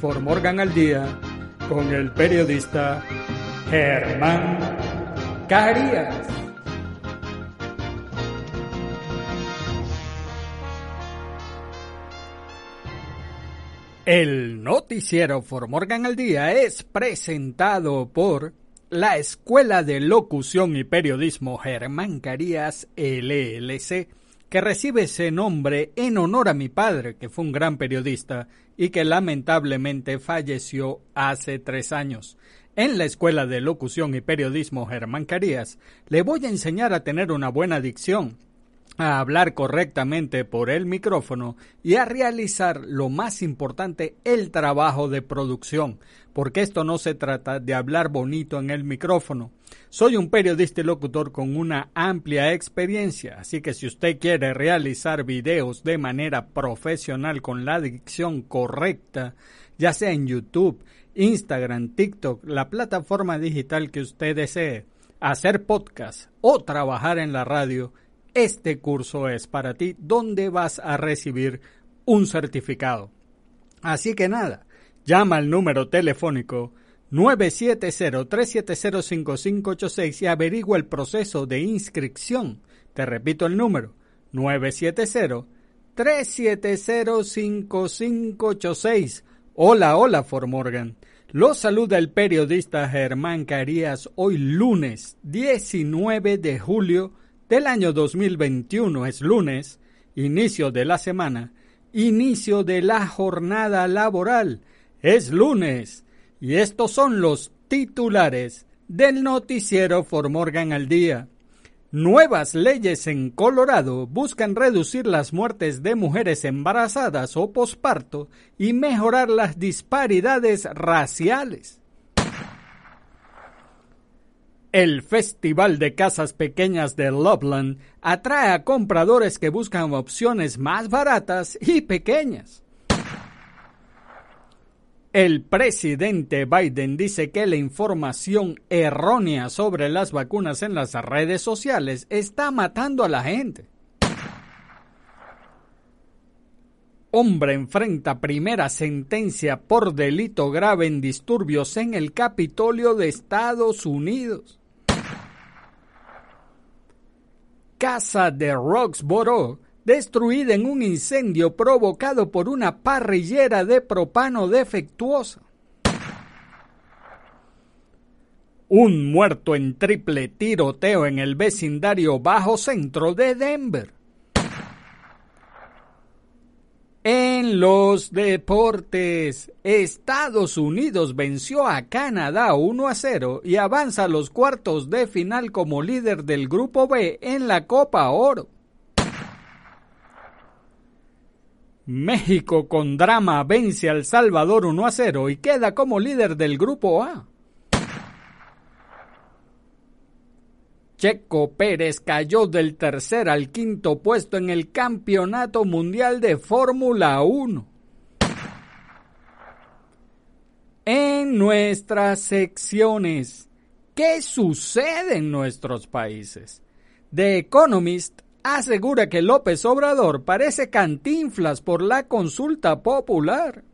For Morgan al Día con el periodista Germán Carías. El noticiero For Morgan al Día es presentado por la Escuela de Locución y Periodismo Germán Carías LLC, que recibe ese nombre en honor a mi padre, que fue un gran periodista y que lamentablemente falleció hace tres años. En la Escuela de Locución y Periodismo Germán Carías le voy a enseñar a tener una buena dicción, a hablar correctamente por el micrófono y a realizar lo más importante, el trabajo de producción, porque esto no se trata de hablar bonito en el micrófono. Soy un periodista y locutor con una amplia experiencia, así que si usted quiere realizar videos de manera profesional con la dicción correcta, ya sea en YouTube, Instagram, TikTok, la plataforma digital que usted desee, hacer podcast o trabajar en la radio, este curso es para ti donde vas a recibir un certificado. Así que nada, llama al número telefónico 970-370-5586 y averigua el proceso de inscripción. Te repito el número 970-370-5586. Hola, hola, Formorgan. Los saluda el periodista Germán Carías hoy lunes 19 de julio del año 2021. Es lunes, inicio de la semana, inicio de la jornada laboral. Es lunes y estos son los titulares del noticiero Formorgan al día. Nuevas leyes en Colorado buscan reducir las muertes de mujeres embarazadas o posparto y mejorar las disparidades raciales. El Festival de Casas Pequeñas de Loveland atrae a compradores que buscan opciones más baratas y pequeñas. El presidente Biden dice que la información errónea sobre las vacunas en las redes sociales está matando a la gente. Hombre enfrenta primera sentencia por delito grave en disturbios en el Capitolio de Estados Unidos. Casa de Roxborough destruida en un incendio provocado por una parrillera de propano defectuosa. Un muerto en triple tiroteo en el vecindario bajo centro de Denver. En los deportes, Estados Unidos venció a Canadá 1 a 0 y avanza a los cuartos de final como líder del Grupo B en la Copa Oro. México con drama vence al Salvador 1 a 0 y queda como líder del Grupo A. Checo Pérez cayó del tercer al quinto puesto en el Campeonato Mundial de Fórmula 1. En nuestras secciones, ¿qué sucede en nuestros países? The Economist asegura que López Obrador parece cantinflas por la consulta popular.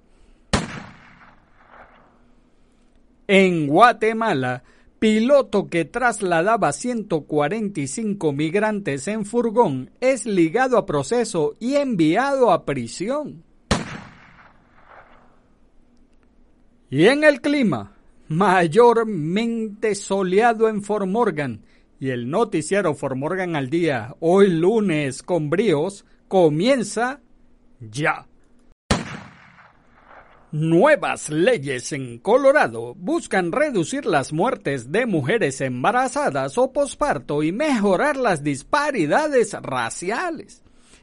En Guatemala, piloto que trasladaba 145 migrantes en furgón es ligado a proceso y enviado a prisión. Y en el clima, mayormente soleado en Fort Morgan y el noticiero Fort Morgan al día, hoy lunes con bríos, comienza ya. Nuevas leyes en Colorado buscan reducir las muertes de mujeres embarazadas o posparto y mejorar las disparidades raciales.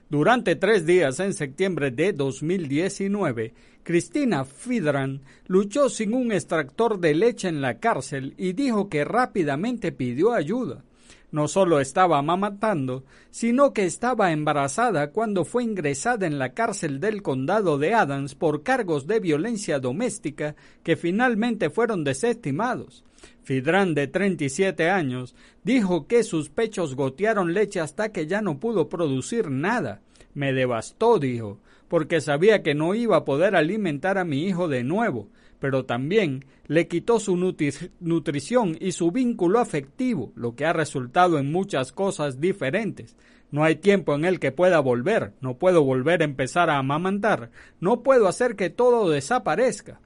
Durante tres días en septiembre de 2019, Cristina Fidran luchó sin un extractor de leche en la cárcel y dijo que rápidamente pidió ayuda. No solo estaba amamantando, sino que estaba embarazada cuando fue ingresada en la cárcel del condado de Adams por cargos de violencia doméstica que finalmente fueron desestimados. Fidran, de 37 años, dijo que sus pechos gotearon leche hasta que ya no pudo producir nada. Me devastó, dijo, porque sabía que no iba a poder alimentar a mi hijo de nuevo pero también le quitó su nutrición y su vínculo afectivo, lo que ha resultado en muchas cosas diferentes. No hay tiempo en el que pueda volver, no puedo volver a empezar a amamantar, no puedo hacer que todo desaparezca.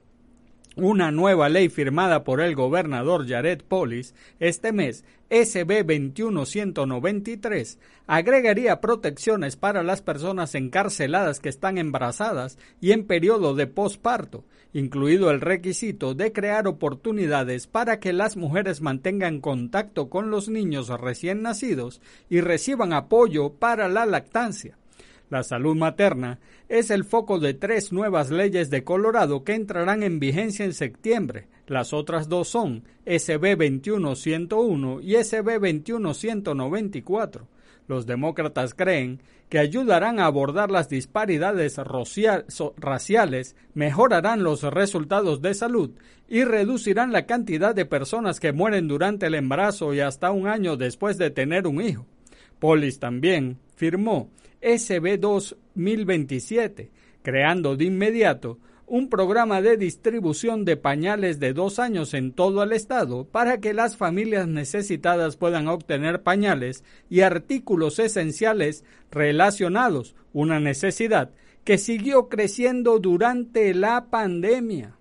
Una nueva ley firmada por el gobernador Jared Polis este mes, SB 21193, agregaría protecciones para las personas encarceladas que están embarazadas y en periodo de posparto, incluido el requisito de crear oportunidades para que las mujeres mantengan contacto con los niños recién nacidos y reciban apoyo para la lactancia. La salud materna es el foco de tres nuevas leyes de Colorado que entrarán en vigencia en septiembre. Las otras dos son SB 21101 y SB 21194. Los demócratas creen que ayudarán a abordar las disparidades raciales, mejorarán los resultados de salud y reducirán la cantidad de personas que mueren durante el embarazo y hasta un año después de tener un hijo. Polis también firmó SB 2027, creando de inmediato un programa de distribución de pañales de dos años en todo el estado para que las familias necesitadas puedan obtener pañales y artículos esenciales relacionados, una necesidad que siguió creciendo durante la pandemia.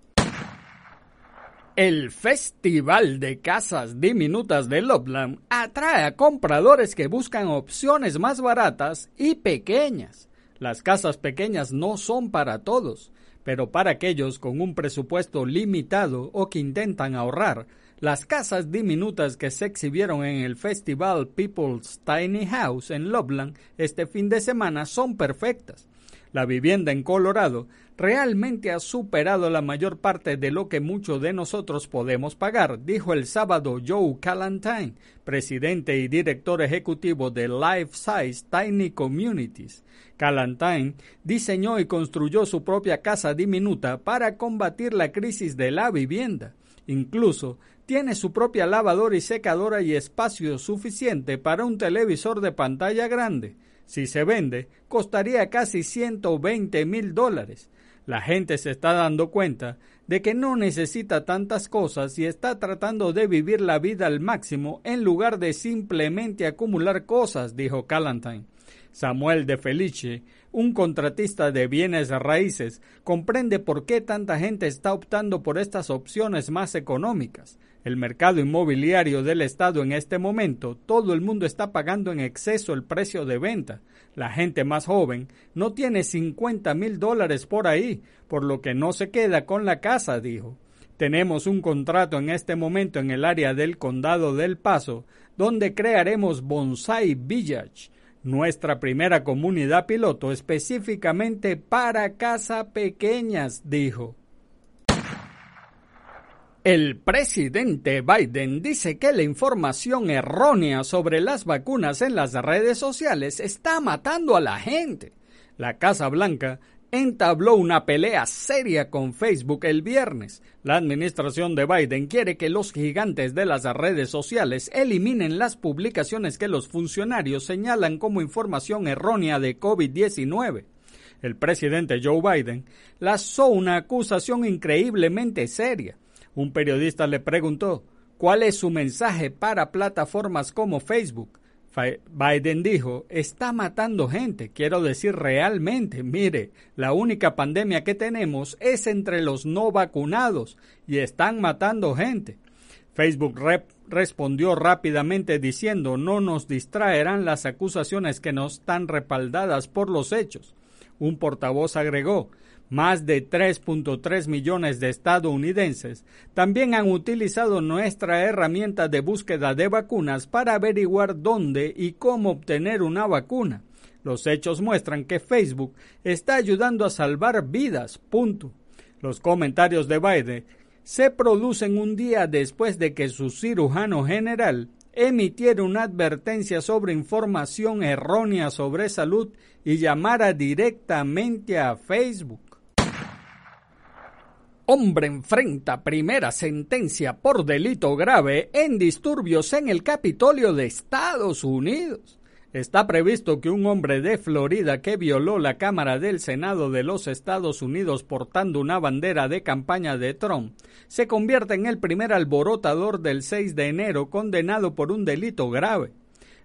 El Festival de Casas Diminutas de Loveland atrae a compradores que buscan opciones más baratas y pequeñas. Las casas pequeñas no son para todos, pero para aquellos con un presupuesto limitado o que intentan ahorrar, las casas diminutas que se exhibieron en el festival People's Tiny House en Loveland este fin de semana son perfectas. La vivienda en Colorado realmente ha superado la mayor parte de lo que muchos de nosotros podemos pagar, dijo el sábado Joe Calantine, presidente y director ejecutivo de Life Size Tiny Communities. Calantine diseñó y construyó su propia casa diminuta para combatir la crisis de la vivienda. Incluso tiene su propia lavadora y secadora y espacio suficiente para un televisor de pantalla grande. Si se vende, costaría casi 120 mil dólares. La gente se está dando cuenta de que no necesita tantas cosas y está tratando de vivir la vida al máximo en lugar de simplemente acumular cosas, dijo Calantine. Samuel de Felice, un contratista de bienes raíces, comprende por qué tanta gente está optando por estas opciones más económicas el mercado inmobiliario del Estado en este momento, todo el mundo está pagando en exceso el precio de venta. La gente más joven no tiene 50 mil dólares por ahí, por lo que no se queda con la casa, dijo. Tenemos un contrato en este momento en el área del condado del Paso, donde crearemos Bonsai Village, nuestra primera comunidad piloto específicamente para casa pequeñas, dijo. El presidente Biden dice que la información errónea sobre las vacunas en las redes sociales está matando a la gente. La Casa Blanca entabló una pelea seria con Facebook el viernes. La administración de Biden quiere que los gigantes de las redes sociales eliminen las publicaciones que los funcionarios señalan como información errónea de COVID-19. El presidente Joe Biden lanzó una acusación increíblemente seria un periodista le preguntó cuál es su mensaje para plataformas como Facebook. Biden dijo, está matando gente, quiero decir realmente, mire, la única pandemia que tenemos es entre los no vacunados y están matando gente. Facebook respondió rápidamente diciendo no nos distraerán las acusaciones que no están respaldadas por los hechos. Un portavoz agregó más de 3.3 millones de estadounidenses también han utilizado nuestra herramienta de búsqueda de vacunas para averiguar dónde y cómo obtener una vacuna. Los hechos muestran que Facebook está ayudando a salvar vidas. Punto. Los comentarios de Biden se producen un día después de que su cirujano general emitiera una advertencia sobre información errónea sobre salud y llamara directamente a Facebook. Hombre enfrenta primera sentencia por delito grave en disturbios en el Capitolio de Estados Unidos. Está previsto que un hombre de Florida que violó la Cámara del Senado de los Estados Unidos portando una bandera de campaña de Trump se convierta en el primer alborotador del 6 de enero condenado por un delito grave.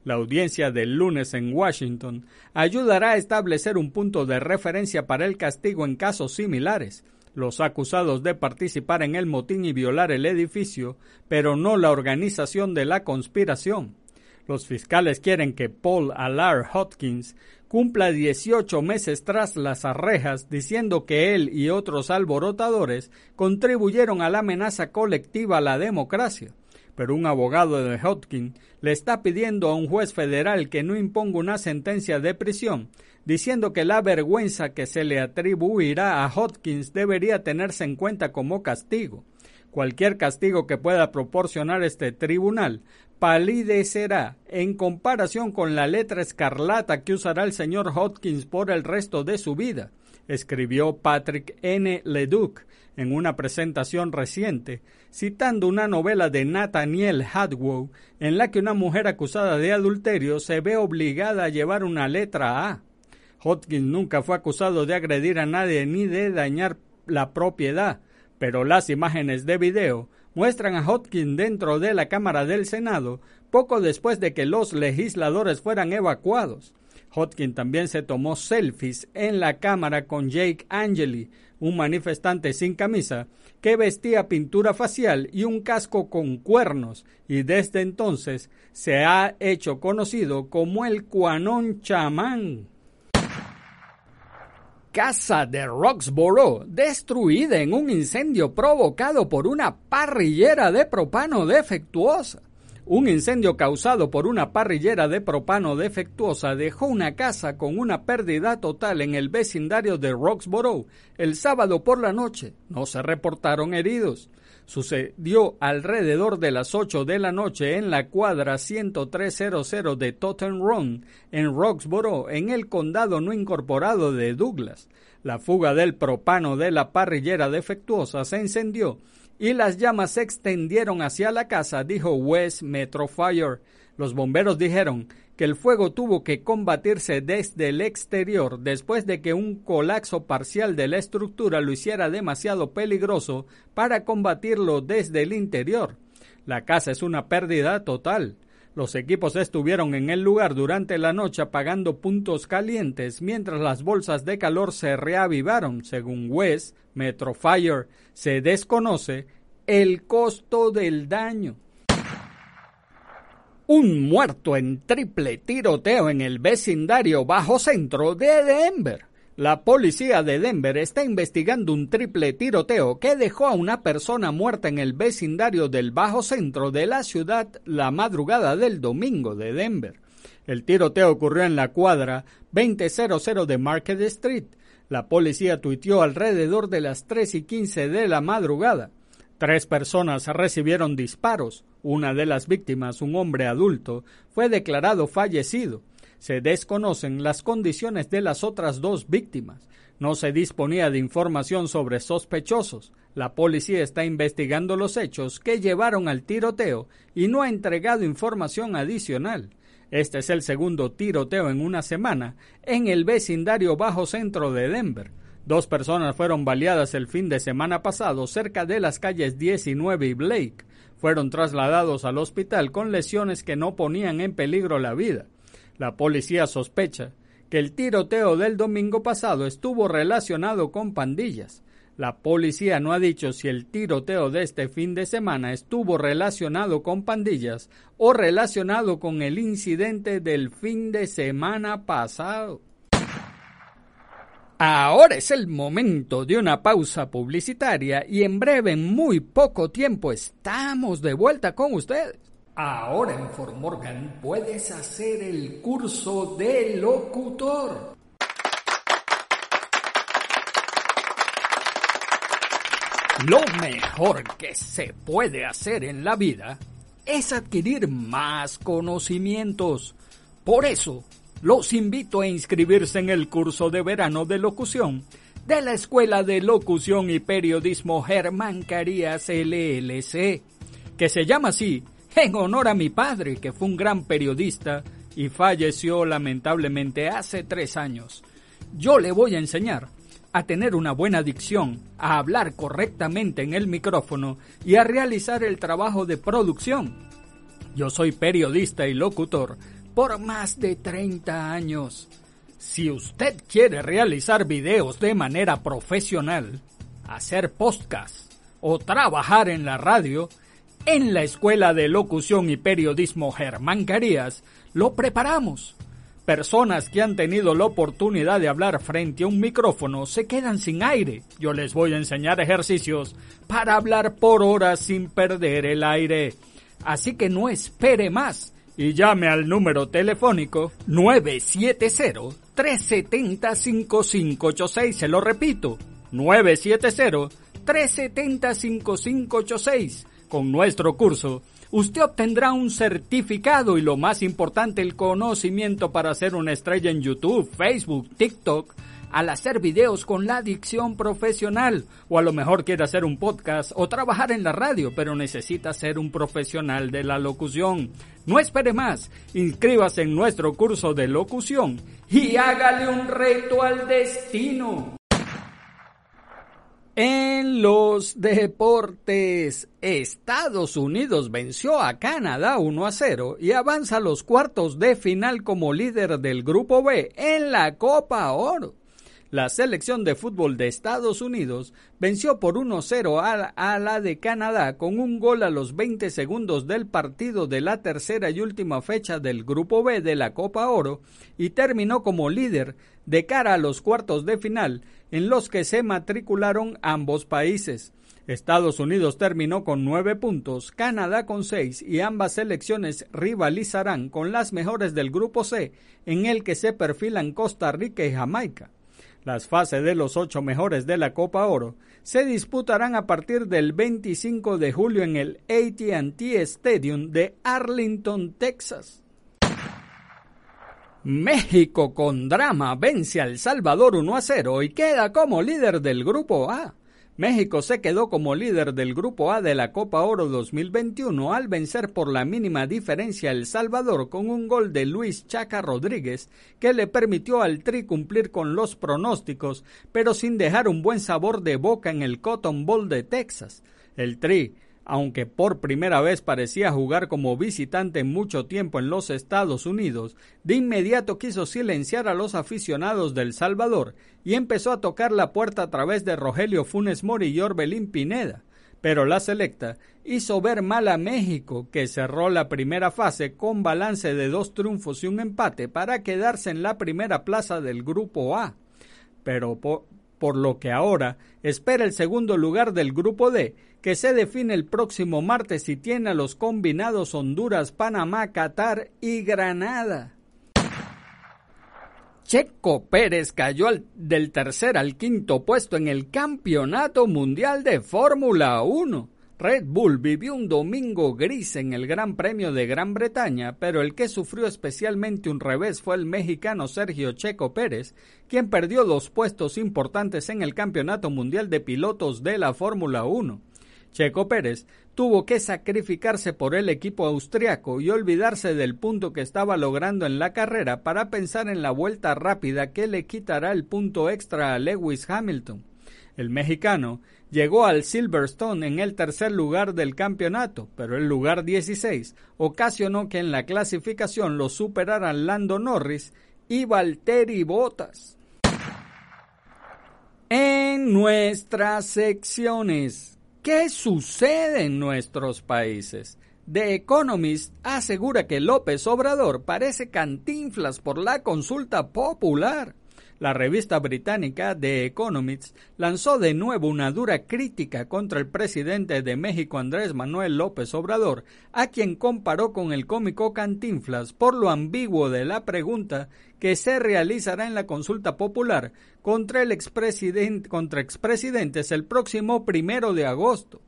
La audiencia del lunes en Washington ayudará a establecer un punto de referencia para el castigo en casos similares, los acusados de participar en el motín y violar el edificio, pero no la organización de la conspiración. Los fiscales quieren que Paul Allard Hopkins cumpla 18 meses tras las rejas diciendo que él y otros alborotadores contribuyeron a la amenaza colectiva a la democracia. Pero un abogado de Hopkins le está pidiendo a un juez federal que no imponga una sentencia de prisión diciendo que la vergüenza que se le atribuirá a Hopkins debería tenerse en cuenta como castigo. Cualquier castigo que pueda proporcionar este tribunal palidecerá en comparación con la letra escarlata que usará el señor Hopkins por el resto de su vida, escribió Patrick N. Leduc en una presentación reciente, citando una novela de Nathaniel Hadwow en la que una mujer acusada de adulterio se ve obligada a llevar una letra A. Hopkins nunca fue acusado de agredir a nadie ni de dañar la propiedad, pero las imágenes de video muestran a Hopkins dentro de la Cámara del Senado poco después de que los legisladores fueran evacuados. Hopkins también se tomó selfies en la Cámara con Jake Angeli, un manifestante sin camisa que vestía pintura facial y un casco con cuernos, y desde entonces se ha hecho conocido como el Cuanón Chamán casa de Roxborough destruida en un incendio provocado por una parrillera de propano defectuosa. Un incendio causado por una parrillera de propano defectuosa dejó una casa con una pérdida total en el vecindario de Roxborough el sábado por la noche. No se reportaron heridos. Sucedió alrededor de las 8 de la noche en la cuadra 10300 de Totten Run, en Roxborough, en el condado no incorporado de Douglas. La fuga del propano de la parrillera defectuosa se encendió y las llamas se extendieron hacia la casa, dijo West Metro Fire. Los bomberos dijeron que el fuego tuvo que combatirse desde el exterior después de que un colapso parcial de la estructura lo hiciera demasiado peligroso para combatirlo desde el interior. La casa es una pérdida total. Los equipos estuvieron en el lugar durante la noche apagando puntos calientes mientras las bolsas de calor se reavivaron. Según West Metro Fire, se desconoce el costo del daño. Un muerto en triple tiroteo en el vecindario bajo centro de Denver. La policía de Denver está investigando un triple tiroteo que dejó a una persona muerta en el vecindario del bajo centro de la ciudad la madrugada del domingo de Denver. El tiroteo ocurrió en la cuadra 2000 de Market Street. La policía tuiteó alrededor de las 3 y 15 de la madrugada. Tres personas recibieron disparos. Una de las víctimas, un hombre adulto, fue declarado fallecido. Se desconocen las condiciones de las otras dos víctimas. No se disponía de información sobre sospechosos. La policía está investigando los hechos que llevaron al tiroteo y no ha entregado información adicional. Este es el segundo tiroteo en una semana en el vecindario bajo centro de Denver. Dos personas fueron baleadas el fin de semana pasado cerca de las calles 19 y Blake. Fueron trasladados al hospital con lesiones que no ponían en peligro la vida. La policía sospecha que el tiroteo del domingo pasado estuvo relacionado con pandillas. La policía no ha dicho si el tiroteo de este fin de semana estuvo relacionado con pandillas o relacionado con el incidente del fin de semana pasado. Ahora es el momento de una pausa publicitaria y en breve, en muy poco tiempo, estamos de vuelta con ustedes. Ahora en Fort Morgan puedes hacer el curso de locutor. Lo mejor que se puede hacer en la vida es adquirir más conocimientos. Por eso, los invito a inscribirse en el curso de verano de locución de la Escuela de Locución y Periodismo Germán Carías LLC, que se llama así en honor a mi padre, que fue un gran periodista y falleció lamentablemente hace tres años. Yo le voy a enseñar a tener una buena dicción, a hablar correctamente en el micrófono y a realizar el trabajo de producción. Yo soy periodista y locutor por más de 30 años. Si usted quiere realizar videos de manera profesional, hacer podcast o trabajar en la radio, en la Escuela de Locución y Periodismo Germán Carías lo preparamos. Personas que han tenido la oportunidad de hablar frente a un micrófono se quedan sin aire. Yo les voy a enseñar ejercicios para hablar por horas sin perder el aire. Así que no espere más y llame al número telefónico 970-370-5586. Se lo repito, 970-370-5586. Con nuestro curso, usted obtendrá un certificado y lo más importante, el conocimiento para ser una estrella en YouTube, Facebook, TikTok, al hacer videos con la dicción profesional o a lo mejor quiere hacer un podcast o trabajar en la radio, pero necesita ser un profesional de la locución. No espere más, inscríbase en nuestro curso de locución y hágale un reto al destino. En los deportes, Estados Unidos venció a Canadá 1 a 0 y avanza a los cuartos de final como líder del Grupo B en la Copa Oro. La selección de fútbol de Estados Unidos venció por 1-0 a, la de Canadá con un gol a los 20 segundos del partido de la tercera y última fecha del Grupo B de la Copa Oro y terminó como líder de cara a los cuartos de final en los que se matricularon ambos países. Estados Unidos terminó con nueve puntos, Canadá con seis y ambas selecciones rivalizarán con las mejores del Grupo C en el que se perfilan Costa Rica y Jamaica. Las fases de los ocho mejores de la Copa Oro se disputarán a partir del 25 de julio en el ATT Stadium de Arlington, Texas. México con drama vence al Salvador 1 a 0 y queda como líder del Grupo A. México se quedó como líder del Grupo A de la Copa Oro 2021 al vencer por la mínima diferencia El Salvador con un gol de Luis Chaca Rodríguez que le permitió al Tri cumplir con los pronósticos, pero sin dejar un buen sabor de boca en el Cotton Bowl de Texas. El Tri aunque por primera vez parecía jugar como visitante mucho tiempo en los Estados Unidos, de inmediato quiso silenciar a los aficionados del Salvador y empezó a tocar la puerta a través de Rogelio Funes Mori y Orbelín Pineda. Pero la selecta hizo ver mal a México, que cerró la primera fase con balance de dos triunfos y un empate para quedarse en la primera plaza del Grupo A. Pero por lo que ahora espera el segundo lugar del Grupo D, que se define el próximo martes y tiene a los combinados Honduras, Panamá, Qatar y Granada. Checo Pérez cayó del tercer al quinto puesto en el Campeonato Mundial de Fórmula 1. Red Bull vivió un domingo gris en el Gran Premio de Gran Bretaña, pero el que sufrió especialmente un revés fue el mexicano Sergio Checo Pérez, quien perdió dos puestos importantes en el Campeonato Mundial de Pilotos de la Fórmula 1. Checo Pérez tuvo que sacrificarse por el equipo austriaco y olvidarse del punto que estaba logrando en la carrera para pensar en la vuelta rápida que le quitará el punto extra a Lewis Hamilton. El mexicano llegó al Silverstone en el tercer lugar del campeonato, pero el lugar 16 ocasionó que en la clasificación lo superaran Lando Norris y Valtteri Bottas. En nuestras secciones, ¿qué sucede en nuestros países? The Economist asegura que López Obrador parece cantinflas por la consulta popular. La revista británica The Economist lanzó de nuevo una dura crítica contra el presidente de México Andrés Manuel López Obrador, a quien comparó con el cómico Cantinflas por lo ambiguo de la pregunta que se realizará en la consulta popular contra el expresidente, contra expresidentes el próximo primero de agosto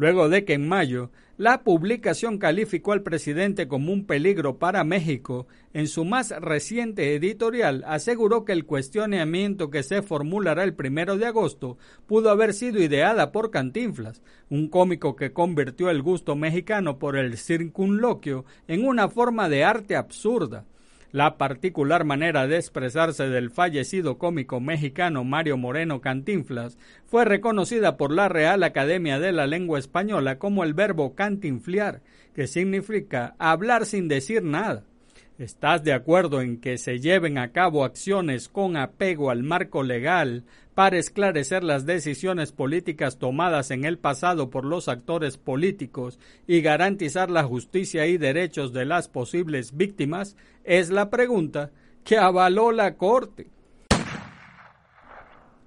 luego de que en mayo la publicación calificó al presidente como un peligro para México, en su más reciente editorial aseguró que el cuestionamiento que se formulará el primero de agosto pudo haber sido ideada por Cantinflas, un cómico que convirtió el gusto mexicano por el circunloquio en una forma de arte absurda. La particular manera de expresarse del fallecido cómico mexicano Mario Moreno Cantinflas fue reconocida por la Real Academia de la Lengua Española como el verbo cantinfliar, que significa hablar sin decir nada. ¿Estás de acuerdo en que se lleven a cabo acciones con apego al marco legal para esclarecer las decisiones políticas tomadas en el pasado por los actores políticos y garantizar la justicia y derechos de las posibles víctimas? Es la pregunta que avaló la Corte.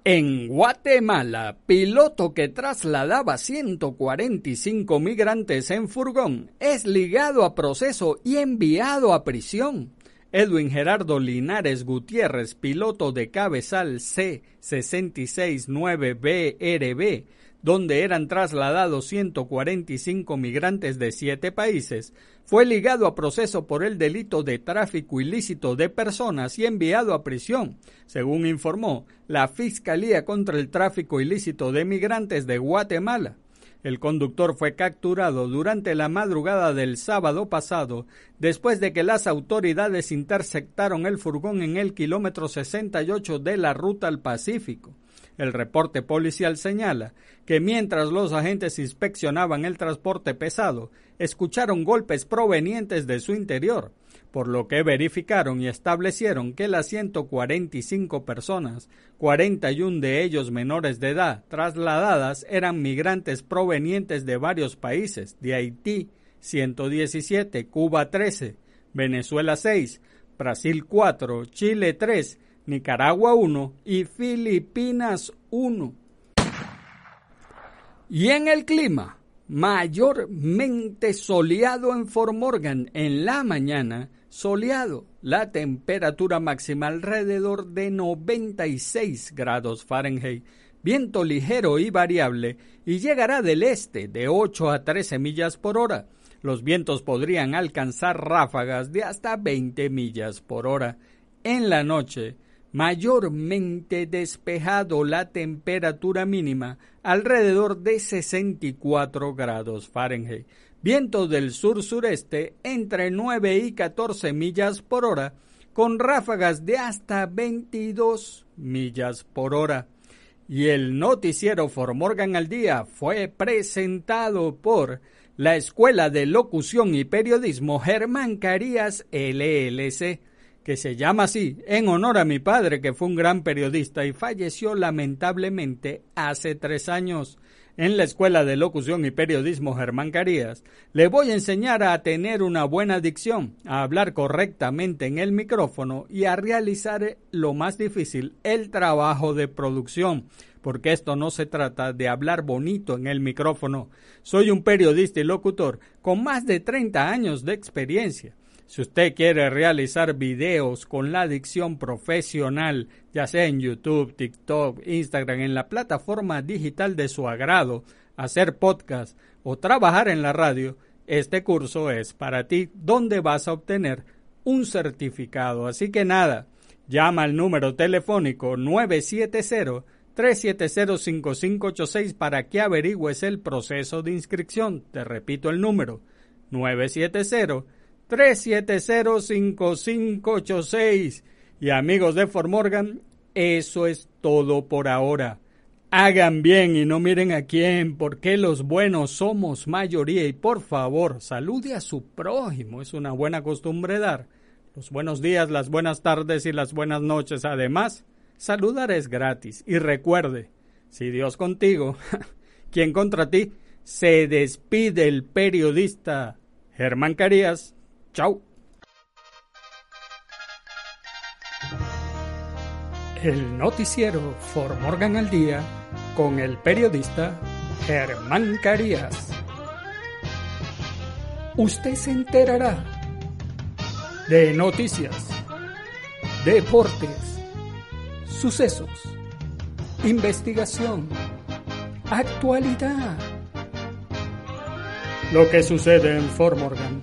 En Guatemala, piloto que trasladaba 145 migrantes en furgón es ligado a proceso y enviado a prisión. Edwin Gerardo Linares Gutiérrez, piloto de cabezal C669BRB, donde eran trasladados 145 migrantes de siete países, fue ligado a proceso por el delito de tráfico ilícito de personas y enviado a prisión, según informó la Fiscalía contra el Tráfico Ilícito de Migrantes de Guatemala. El conductor fue capturado durante la madrugada del sábado pasado, después de que las autoridades interceptaron el furgón en el kilómetro 68 de la ruta al Pacífico. El reporte policial señala que mientras los agentes inspeccionaban el transporte pesado, escucharon golpes provenientes de su interior, por lo que verificaron y establecieron que las 145 personas, 41 de ellos menores de edad, trasladadas eran migrantes provenientes de varios países, de Haití 117, Cuba 13, Venezuela 6, Brasil 4, Chile 3, Nicaragua 1 y Filipinas 1. Y en el clima, mayormente soleado en Fort Morgan en la mañana, soleado, la temperatura máxima alrededor de 96 grados Fahrenheit, viento ligero y variable y llegará del este de 8 a 13 millas por hora. Los vientos podrían alcanzar ráfagas de hasta 20 millas por hora. En la noche, mayormente despejado la temperatura mínima alrededor de 64 grados Fahrenheit. Viento del sur-sureste entre 9 y 14 millas por hora, con ráfagas de hasta 22 millas por hora. Y el noticiero For Morgan al Día fue presentado por la Escuela de Locución y Periodismo Germán Carías LLC que se llama así en honor a mi padre, que fue un gran periodista y falleció lamentablemente hace tres años. En la Escuela de Locución y Periodismo Germán Carías, le voy a enseñar a tener una buena dicción, a hablar correctamente en el micrófono y a realizar lo más difícil, el trabajo de producción, porque esto no se trata de hablar bonito en el micrófono. Soy un periodista y locutor con más de 30 años de experiencia si usted quiere realizar videos con la dicción profesional, ya sea en YouTube, TikTok, Instagram, en la plataforma digital de su agrado, hacer podcast o trabajar en la radio, este curso es para ti donde vas a obtener un certificado. Así que nada, llama al número telefónico 970 970-5586 para que averigües el proceso de inscripción. Te repito el número 970-370-5586. Y amigos de Formorgan, eso es todo por ahora. Hagan bien y no miren a quién, porque los buenos somos mayoría y por favor, salude a su prójimo, es una buena costumbre dar. Los buenos días, las buenas tardes y las buenas noches. Además, saludar es gratis. Y recuerde, si Dios contigo, ¿quién contra ti? Se despide el periodista Germán Carías. Chau. El noticiero For Morgan al Día con el periodista Germán Carías. Usted se enterará de noticias, deportes, sucesos, investigación, actualidad. Lo que sucede en Fort Morgan,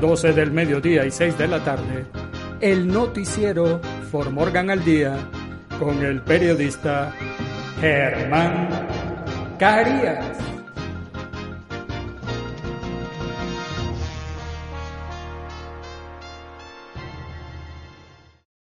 12 del mediodía y 6 de la tarde, el noticiero For Morgan al Día con el periodista Germán Carías.